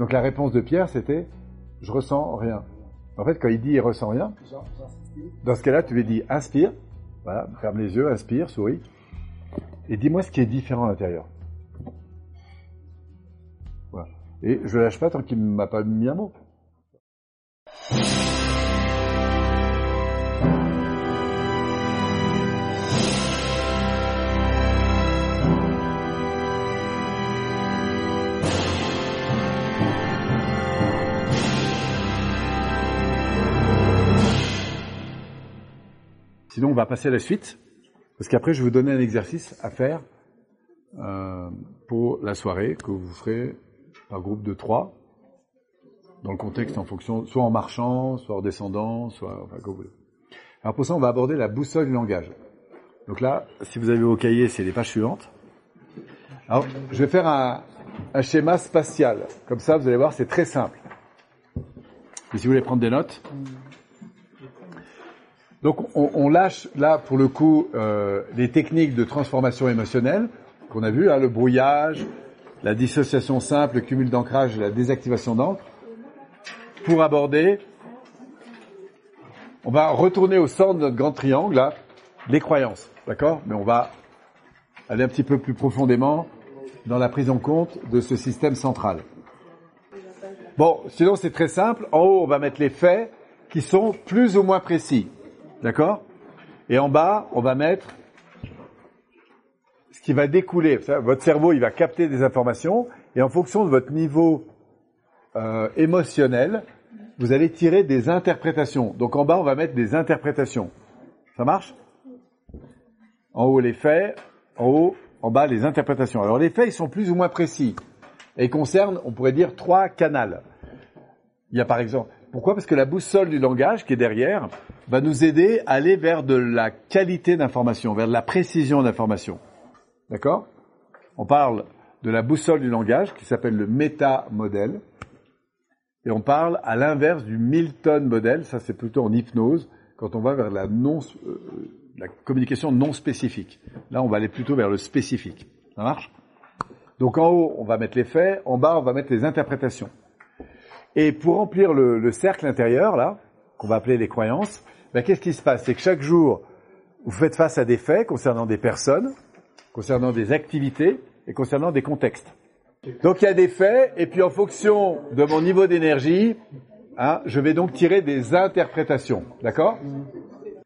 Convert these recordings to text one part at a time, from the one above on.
Donc la réponse de Pierre, c'était je ressens rien. En fait, quand il dit il ressent rien, dans ce cas-là, tu lui dis inspire, voilà, ferme les yeux, inspire, souris, et dis-moi ce qui est différent à l'intérieur. Voilà. Et je lâche pas tant qu'il ne m'a pas mis un mot. Sinon, on va passer à la suite, parce qu'après, je vais vous donner un exercice à faire euh, pour la soirée que vous ferez par groupe de trois, dans le contexte en fonction, soit en marchant, soit en descendant, soit enfin, comme vous voulez. Alors pour ça, on va aborder la boussole du langage. Donc là, si vous avez vos cahiers, c'est les pages suivantes. Alors, je vais faire un, un schéma spatial. Comme ça, vous allez voir, c'est très simple. Et si vous voulez prendre des notes, donc on, lâche là pour le coup euh, les techniques de transformation émotionnelle qu'on a vu, hein, le brouillage, la dissociation simple, le cumul d'ancrage la désactivation d'encre, pour aborder, on va retourner au centre de notre grand triangle, là, les croyances, d'accord? Mais on va aller un petit peu plus profondément dans la prise en compte de ce système central. Bon, sinon c'est très simple. En haut, on va mettre les faits qui sont plus ou moins précis. D'accord? Et en bas, on va mettre ce qui va découler. Votre cerveau, il va capter des informations et en fonction de votre niveau euh, émotionnel, vous allez tirer des interprétations. Donc en bas, on va mettre des interprétations. Ça marche? En haut, les faits. En haut, en bas, les interprétations. Alors les faits, ils sont plus ou moins précis et concernent, on pourrait dire, trois canals. Il y a par exemple, pourquoi? Parce que la boussole du langage qui est derrière va nous aider à aller vers de la qualité d'information, vers de la précision d'information. D'accord? On parle de la boussole du langage qui s'appelle le méta-modèle. Et on parle à l'inverse du Milton modèle, ça c'est plutôt en hypnose, quand on va vers la, non, euh, la communication non spécifique. Là, on va aller plutôt vers le spécifique. Ça marche? Donc en haut, on va mettre les faits, en bas, on va mettre les interprétations. Et pour remplir le, le cercle intérieur, là, qu'on va appeler les croyances, ben, qu'est-ce qui se passe? C'est que chaque jour, vous faites face à des faits concernant des personnes, concernant des activités et concernant des contextes. Donc il y a des faits, et puis en fonction de mon niveau d'énergie, hein, je vais donc tirer des interprétations. D'accord?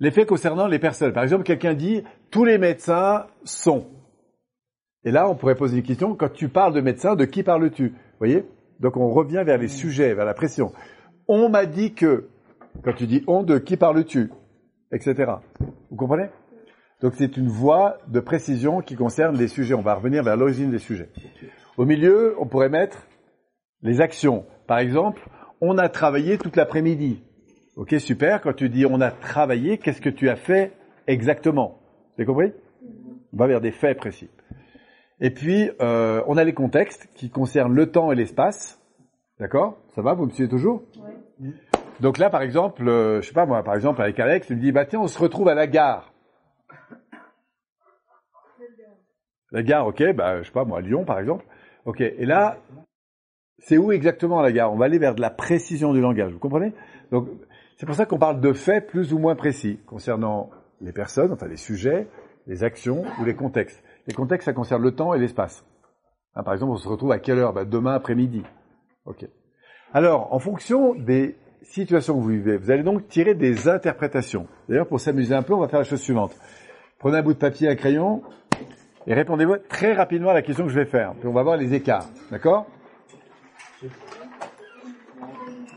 Les faits concernant les personnes. Par exemple, quelqu'un dit tous les médecins sont. Et là, on pourrait poser une question, quand tu parles de médecin, de qui parles-tu? Voyez? Donc on revient vers les sujets, vers la pression. On m'a dit que, quand tu dis on, de qui parles-tu Etc. Vous comprenez? Donc c'est une voie de précision qui concerne les sujets. On va revenir vers l'origine des sujets. Au milieu, on pourrait mettre les actions. Par exemple, on a travaillé toute l'après-midi. Ok, super. Quand tu dis on a travaillé, qu'est-ce que tu as fait exactement? Vous avez compris? On va vers des faits précis. Et puis, euh, on a les contextes qui concernent le temps et l'espace. D'accord? Ça va? Vous me suivez toujours? Oui. Donc là, par exemple, euh, je sais pas moi, par exemple avec Alex, il me dit bah tiens, on se retrouve à la gare. La gare, ok, bah je sais pas moi, à Lyon par exemple. Ok, et là, c'est où exactement la gare? On va aller vers de la précision du langage, vous comprenez? Donc, c'est pour ça qu'on parle de faits plus ou moins précis concernant les personnes, enfin les sujets, les actions ou les contextes. Les contextes, ça concerne le temps et l'espace. Hein, par exemple, on se retrouve à quelle heure? Bah, Demain après-midi. Ok. Alors, en fonction des situations que vous vivez, vous allez donc tirer des interprétations. D'ailleurs, pour s'amuser un peu, on va faire la chose suivante. Prenez un bout de papier, un crayon, et répondez-moi très rapidement à la question que je vais faire. Puis on va voir les écarts. D'accord?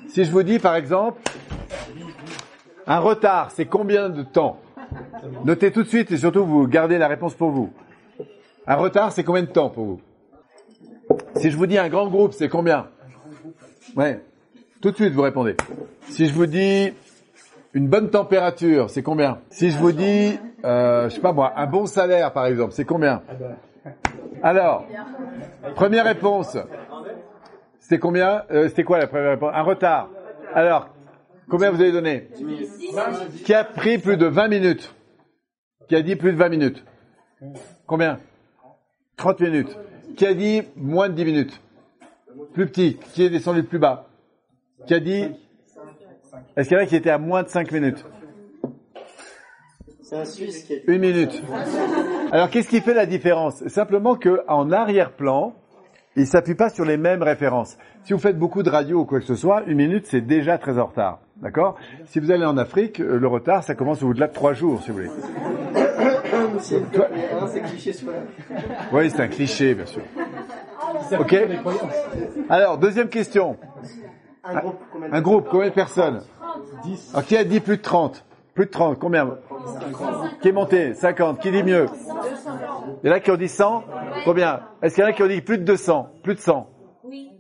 Si je vous dis, par exemple, un retard, c'est combien de temps? Notez tout de suite et surtout vous gardez la réponse pour vous. Un retard, c'est combien de temps pour vous? Si je vous dis un grand groupe, c'est combien? Ouais. Tout de suite, vous répondez. Si je vous dis une bonne température, c'est combien? Si je vous dis, euh, je sais pas moi, un bon salaire par exemple, c'est combien? Alors, première réponse. C'était combien? Euh, C'était quoi la première réponse? Un retard. Alors, combien vous avez donné? Qui a pris plus de 20 minutes? Qui a dit plus de 20 minutes? Combien? 30 minutes. Qui a dit moins de 10 minutes? Plus petit. Qui est descendu plus bas? Qui a dit Est-ce qu'il y en a qui était à moins de 5 minutes? C'est un Suisse qui est... Une minute. Alors qu'est-ce qui fait la différence? Simplement que en arrière-plan, il s'appuie pas sur les mêmes références. Si vous faites beaucoup de radio ou quoi que ce soit, une minute c'est déjà très en retard. D'accord? Si vous allez en Afrique, le retard ça commence au-delà de trois jours, si vous voulez. C'est hein, cliché sur. Oui, c'est un cliché, bien sûr. Ok Alors, deuxième question. Un groupe, combien de Un groupe, combien de personnes 10. Alors, qui a dit plus de 30 Plus de 30, combien Qui est monté 50, qui dit mieux Il y en a qui ont dit 100 Combien Est-ce qu'il y en a qui ont dit plus de 200 Plus de 100 Oui,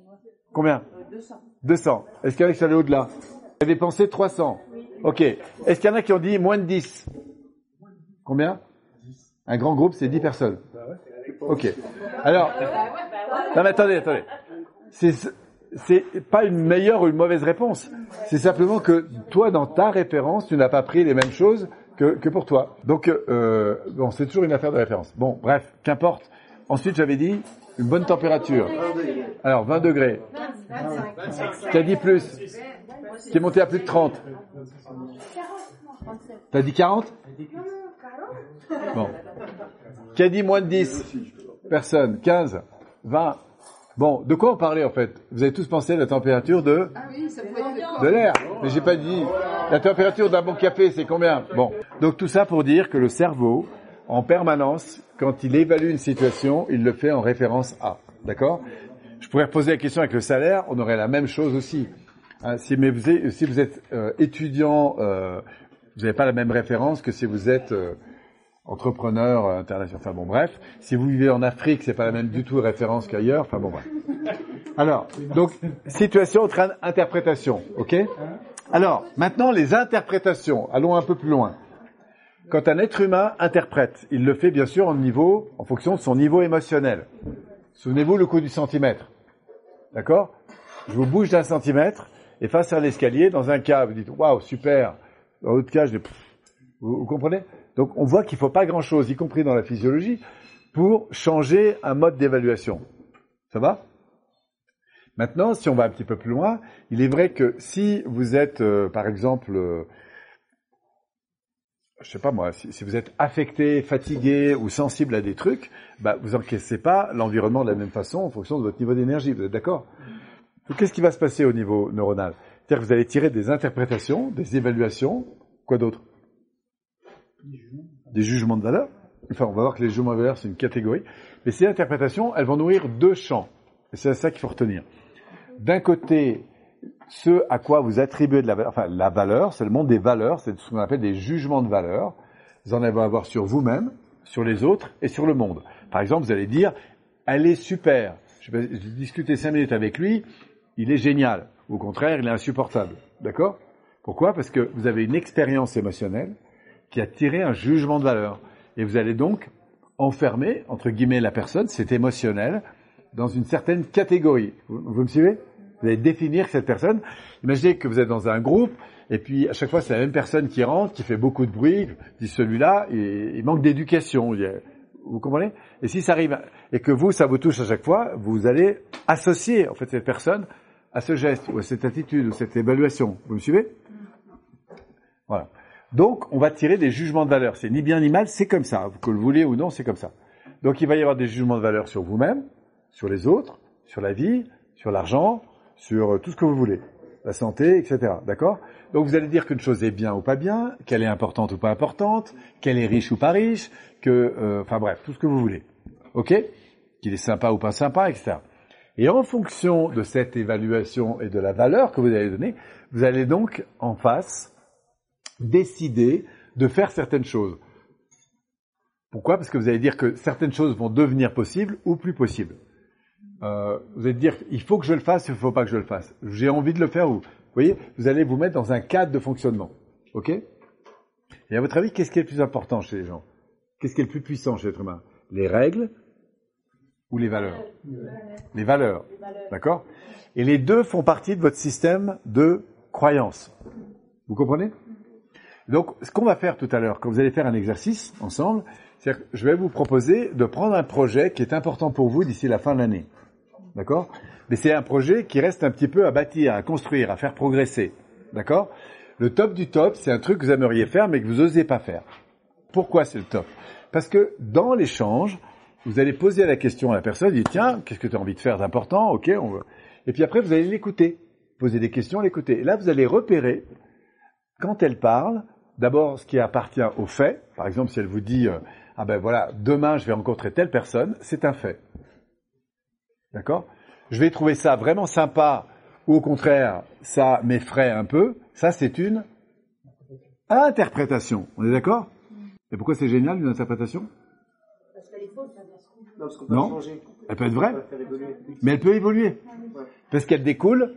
Combien 200. Est-ce qu'il y en a qui sont allés au-delà Vous avez pensé 300 Ok. Est-ce qu'il y en a qui ont dit moins de 10 Combien Un grand groupe, c'est 10 personnes. Ok. Alors, non mais attendez, attendez. C'est c'est pas une meilleure ou une mauvaise réponse. C'est simplement que toi, dans ta référence, tu n'as pas pris les mêmes choses que, que pour toi. Donc, euh, bon, c'est toujours une affaire de référence. Bon, bref, qu'importe. Ensuite, j'avais dit une bonne température. Alors, 20 degrés. 25. Qui a dit plus Qui est monté à plus de 30 T'as dit 40 Bon. Qui a dit moins de 10 Personne. 15 20 Bon, de quoi on parlait en fait? Vous avez tous pensé à la température de Ah oui, ça de l'air. Mais j'ai pas dit. La température d'un bon café, c'est combien? Bon. Donc tout ça pour dire que le cerveau, en permanence, quand il évalue une situation, il le fait en référence à. D'accord? Je pourrais reposer la question avec le salaire, on aurait la même chose aussi. Hein, si, mais vous êtes, si vous êtes euh, étudiant, euh, vous n'avez pas la même référence que si vous êtes euh, entrepreneur euh, international. Enfin bon, bref. Si vous vivez en Afrique, c'est pas la même du tout référence qu'ailleurs. Enfin bon, bref. Alors, donc, situation train interprétation, ok? Alors, maintenant, les interprétations. Allons un peu plus loin. Quand un être humain interprète, il le fait bien sûr en niveau, en fonction de son niveau émotionnel. Souvenez-vous le coup du centimètre. D'accord? Je vous bouge d'un centimètre, et face à l'escalier, dans un cas, vous dites, waouh, super. Dans l'autre cas, je dis, pff. Vous, comprenez? Donc, on voit qu'il faut pas grand chose, y compris dans la physiologie, pour changer un mode d'évaluation. Ça va? Maintenant, si on va un petit peu plus loin, il est vrai que si vous êtes, euh, par exemple, euh, je sais pas moi, si, vous êtes affecté, fatigué ou sensible à des trucs, bah, vous encaissez pas l'environnement de la même façon en fonction de votre niveau d'énergie. Vous êtes d'accord? Qu'est-ce qui va se passer au niveau neuronal? C'est-à-dire que vous allez tirer des interprétations, des évaluations, quoi d'autre? Des jugements de valeur. Enfin, on va voir que les jugements de valeur, c'est une catégorie. Mais ces interprétations, elles vont nourrir deux champs. Et c'est ça qu'il faut retenir. D'un côté, ce à quoi vous attribuez de la valeur, enfin la valeur, c'est le monde des valeurs, c'est ce qu'on appelle des jugements de valeur. Vous en allez avoir sur vous-même, sur les autres et sur le monde. Par exemple, vous allez dire, elle est super. J'ai discuté cinq minutes avec lui, il est génial. Au contraire, il est insupportable. D'accord? Pourquoi? Parce que vous avez une expérience émotionnelle qui a tiré un jugement de valeur. Et vous allez donc enfermer, entre guillemets, la personne, c'est émotionnel, dans une certaine catégorie. Vous, me suivez? Vous allez définir cette personne. Imaginez que vous êtes dans un groupe, et puis à chaque fois c'est la même personne qui rentre, qui fait beaucoup de bruit, dit celui-là, il, il manque d'éducation. Vous comprenez? Et si ça arrive, et que vous, ça vous touche à chaque fois, vous allez associer en fait cette personne à ce geste, ou à cette attitude, ou cette évaluation. Vous me suivez? Voilà. Donc, on va tirer des jugements de valeur. C'est ni bien ni mal, c'est comme ça. Que vous le voulez ou non, c'est comme ça. Donc, il va y avoir des jugements de valeur sur vous-même, sur les autres, sur la vie, sur l'argent, sur euh, tout ce que vous voulez. La santé, etc. D'accord? Donc, vous allez dire qu'une chose est bien ou pas bien, qu'elle est importante ou pas importante, qu'elle est riche ou pas riche, que, euh, enfin bref, tout ce que vous voulez. OK? Qu'il est sympa ou pas sympa, etc. Et en fonction de cette évaluation et de la valeur que vous allez donner, vous allez donc en face décider de faire certaines choses. Pourquoi? Parce que vous allez dire que certaines choses vont devenir possibles ou plus possibles. Euh, vous allez dire, il faut que je le fasse, il ne faut pas que je le fasse. J'ai envie de le faire ou... Vous voyez, vous allez vous mettre dans un cadre de fonctionnement. OK? Et à votre avis, qu'est-ce qui est le plus important chez les gens? Qu'est-ce qui est le plus puissant chez l'être humain? Les règles ou les valeurs Les valeurs. D'accord? Et les deux font partie de votre système de croyance. Vous comprenez? Donc, ce qu'on va faire tout à l'heure, quand vous allez faire un exercice ensemble, c'est que je vais vous proposer de prendre un projet qui est important pour vous d'ici la fin de l'année. D'accord? Mais c'est un projet qui reste un petit peu à bâtir, à construire, à faire progresser. D'accord? Le top du top, c'est un truc que vous aimeriez faire mais que vous n'osez pas faire. Pourquoi c'est le top? Parce que dans l'échange, vous allez poser la question à la personne, dit tiens, qu'est-ce que tu as envie de faire d'important? Ok, on veut. Et puis après, vous allez l'écouter, poser des questions, l'écouter. Et là, vous allez repérer quand elle parle, d'abord ce qui appartient au fait. Par exemple, si elle vous dit euh, ah ben voilà, demain je vais rencontrer telle personne, c'est un fait. D'accord? Je vais trouver ça vraiment sympa ou au contraire, ça m'effraie un peu. Ça, c'est une interprétation. On est d'accord? Et pourquoi c'est génial une interprétation? Non, elle peut être vraie, mais elle peut évoluer. Parce qu'elle découle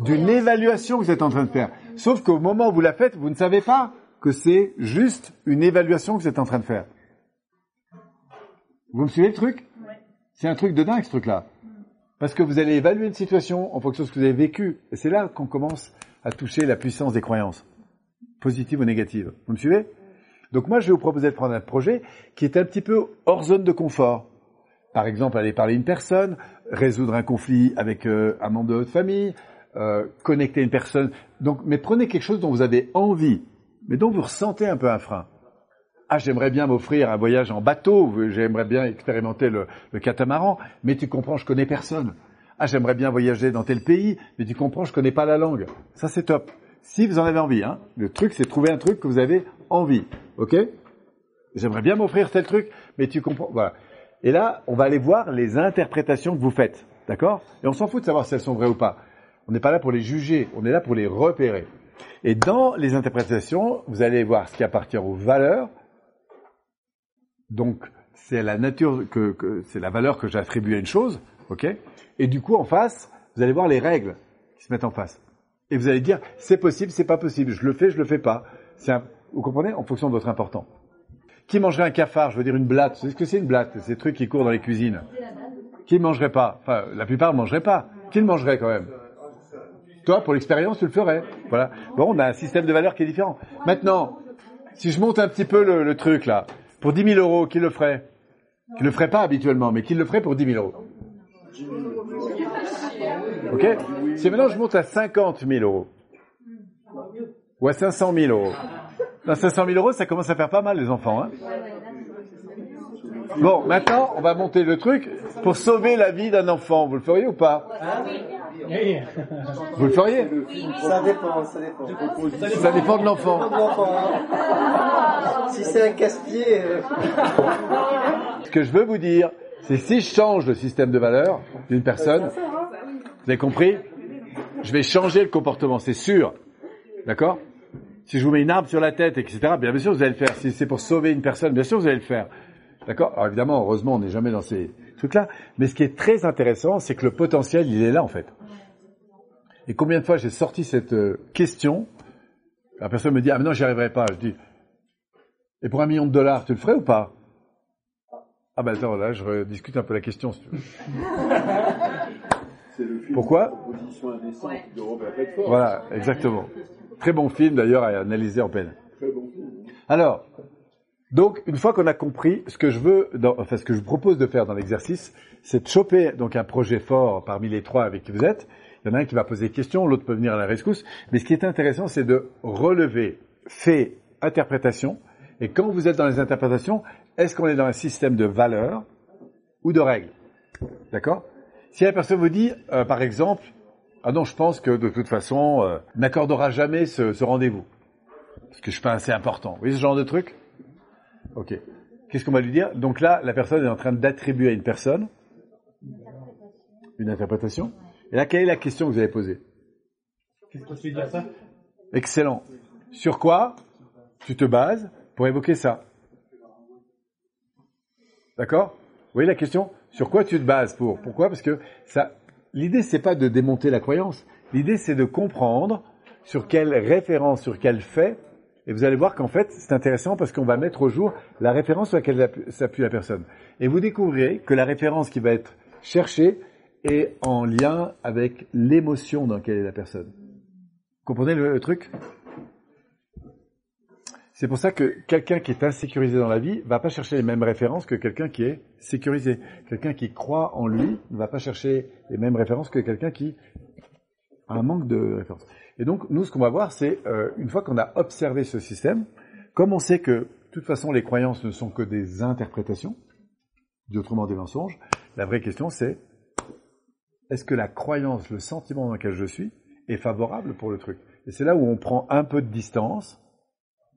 d'une évaluation que vous êtes en train de faire. Sauf qu'au moment où vous la faites, vous ne savez pas que c'est juste une évaluation que vous êtes en train de faire. Vous me suivez le truc? C'est un truc de dingue ce truc-là. Parce que vous allez évaluer une situation en fonction de ce que vous avez vécu. Et c'est là qu'on commence à toucher la puissance des croyances, positives ou négatives. Vous me suivez? Donc moi, je vais vous proposer de prendre un projet qui est un petit peu hors zone de confort. Par exemple, aller parler à une personne, résoudre un conflit avec euh, un membre de votre famille, euh, connecter une personne. Donc, mais prenez quelque chose dont vous avez envie, mais dont vous ressentez un peu un frein. Ah, j'aimerais bien m'offrir un voyage en bateau, j'aimerais bien expérimenter le, catamaran, mais tu comprends, je connais personne. Ah, j'aimerais bien voyager dans tel pays, mais tu comprends, je connais pas la langue. Ça, c'est top. Si vous en avez envie, hein. Le truc, c'est trouver un truc que vous avez envie. OK? J'aimerais bien m'offrir tel truc, mais tu comprends, voilà. Et là, on va aller voir les interprétations que vous faites. D'accord? Et on s'en fout de savoir si elles sont vraies ou pas. On n'est pas là pour les juger, on est là pour les repérer. Et dans les interprétations, vous allez voir ce qui appartient aux valeurs. Donc, c'est la nature que, c'est la valeur que j'attribue à une chose, ok? Et du coup, en face, vous allez voir les règles qui se mettent en face. Et vous allez dire, c'est possible, c'est pas possible, je le fais, je le fais pas. vous comprenez? En fonction de votre important. Qui mangerait un cafard? Je veux dire une blatte. Vous savez ce que c'est une blatte? Ces trucs qui courent dans les cuisines. Qui ne mangerait pas? Enfin, la plupart ne mangeraient pas. Qui le mangerait quand même? Toi, pour l'expérience, tu le ferais. Voilà. Bon, on a un système de valeurs qui est différent. Maintenant, si je monte un petit peu le, truc là, pour 10 000 euros, qui le ferait? Qui le ferait pas habituellement, mais qui le ferait pour 10 000 euros Ok? Si maintenant je monte à 50 000 euros, ou à 500 000 euros, dans 500 000 euros, ça commence à faire pas mal, les enfants. Hein bon, maintenant, on va monter le truc pour sauver la vie d'un enfant. Vous le feriez ou pas? Vous le feriez Ça dépend, ça dépend. Ça dépend de l'enfant. Si c'est un casse-pied... Euh. Ce que je veux vous dire, c'est si je change le système de valeurs d'une personne, vous avez compris Je vais changer le comportement, c'est sûr. D'accord si je vous mets une arme sur la tête, etc., bien, bien sûr vous allez le faire. Si c'est pour sauver une personne, bien sûr vous allez le faire. D'accord Alors évidemment, heureusement, on n'est jamais dans ces trucs-là. Mais ce qui est très intéressant, c'est que le potentiel, il est là en fait. Et combien de fois j'ai sorti cette euh, question La personne me dit ah mais non, j'y arriverai pas. Je dis et pour un million de dollars, tu le ferais ou pas? Ah ben attends, là, je discute un peu la question. Si tu veux. Pourquoi? Voilà, exactement. Très bon film d'ailleurs à analyser en peine. Alors, donc une fois qu'on a compris ce que je veux, enfin ce que je vous propose de faire dans l'exercice, c'est de choper donc un projet fort parmi les trois avec qui vous êtes. Il y en a un qui va poser des questions, l'autre peut venir à la rescousse. Mais ce qui est intéressant, c'est de relever fait, interprétation. Et quand vous êtes dans les interprétations, est-ce qu'on est dans un système de valeurs ou de règles? D'accord? Si la personne vous dit, euh, par exemple, ah non, je pense que de toute façon, euh, n'accordera jamais ce, rendez-vous. Parce que je pense assez important. Vous voyez ce genre de truc? Ok. Qu'est-ce qu'on va lui dire? Donc là, la personne est en train d'attribuer à une personne une interprétation. Et là, quelle est la question que vous avez posée? Qu'est-ce que tu veux dire ça? Excellent. Sur quoi tu te bases pour évoquer ça? D'accord? Vous voyez la question? Sur quoi tu te bases pour? Pourquoi? Parce que ça, l'idée c'est pas de démonter la croyance. L'idée c'est de comprendre sur quelle référence, sur quel fait, et vous allez voir qu'en fait c'est intéressant parce qu'on va mettre au jour la référence sur laquelle s'appuie la personne. Et vous découvrirez que la référence qui va être cherchée est en lien avec l'émotion dans laquelle est la personne. Vous comprenez le, truc? C'est pour ça que quelqu'un qui est insécurisé dans la vie va pas chercher les mêmes références que quelqu'un qui est sécurisé. Quelqu'un qui croit en lui ne va pas chercher les mêmes références que quelqu'un qui a un manque de références. Et donc, nous, ce qu'on va voir, c'est, euh, une fois qu'on a observé ce système, comme on sait que, de toute façon, les croyances ne sont que des interprétations, autrement des mensonges, la vraie question c'est, est-ce que la croyance, le sentiment dans lequel je suis, est favorable pour le truc? Et c'est là où on prend un peu de distance,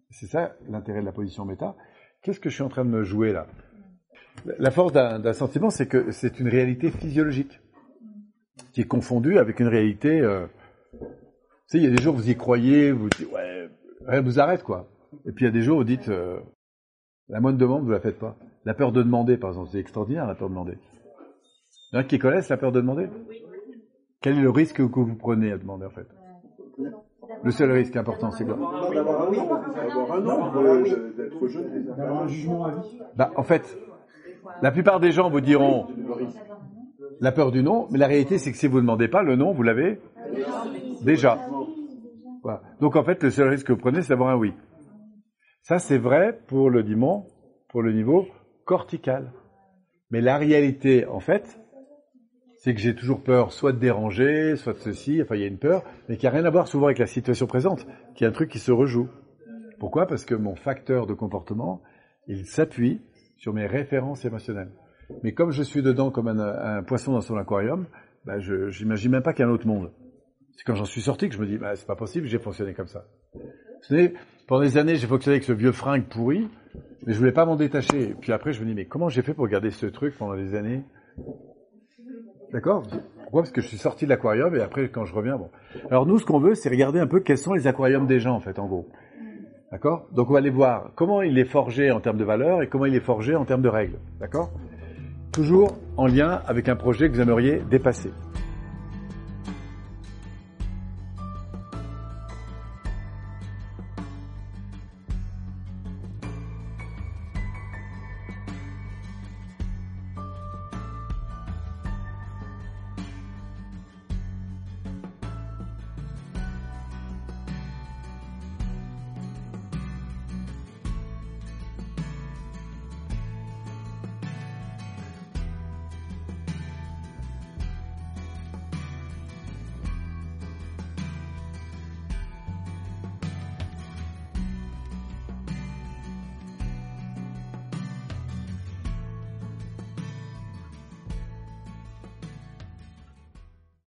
c'est ça l'intérêt de la position méta. Qu'est-ce que je suis en train de me jouer là? La force d'un sentiment, c'est que c'est une réalité physiologique qui est confondue avec une réalité. Euh... Il y a des jours vous y croyez, vous dites ouais, rien vous arrête quoi. Et puis il y a des jours où vous dites euh, la moindre demande vous la faites pas. La peur de demander, par exemple, c'est extraordinaire la peur de demander. Il y en a qui connaissent la peur de demander? Quel est le risque que vous prenez à demander en fait? Le seul risque important, c'est quoi? D'avoir un un non, d'être jeune. D'avoir un jugement à vie. bah, En fait, la plupart des gens vous diront la peur du non, mais la réalité, c'est que si vous ne demandez pas, le non, vous l'avez déjà. Voilà. Donc en fait, le seul risque que vous prenez, c'est d'avoir un oui. Ça, c'est vrai pour le dimon, pour le niveau cortical. Mais la réalité, en fait, c'est que j'ai toujours peur soit de déranger, soit de ceci, enfin il y a une peur, mais qui a rien à voir souvent avec la situation présente, qui est un truc qui se rejoue. Pourquoi? Parce que mon facteur de comportement, il s'appuie sur mes références émotionnelles. Mais comme je suis dedans comme un, poisson dans son aquarium, bah je j'imagine même pas qu'il y a un autre monde. C'est quand j'en suis sorti que je me dis, bah, c'est pas possible, j'ai fonctionné comme ça. Savez, pendant des années, j'ai fonctionné avec ce vieux fringue pourri, mais je voulais pas m'en détacher. Puis après, je me dis, mais comment j'ai fait pour garder ce truc pendant des années? D'accord Pourquoi? Parce que je suis sorti de l'aquarium et après, quand je reviens, bon. Alors nous, ce qu'on veut, c'est regarder un peu quels sont les aquariums des gens, en fait, en gros. D'accord? Donc on va aller voir comment il est forgé en termes de valeur et comment il est forgé en termes de règles. D'accord? Toujours en lien avec un projet que vous aimeriez dépasser.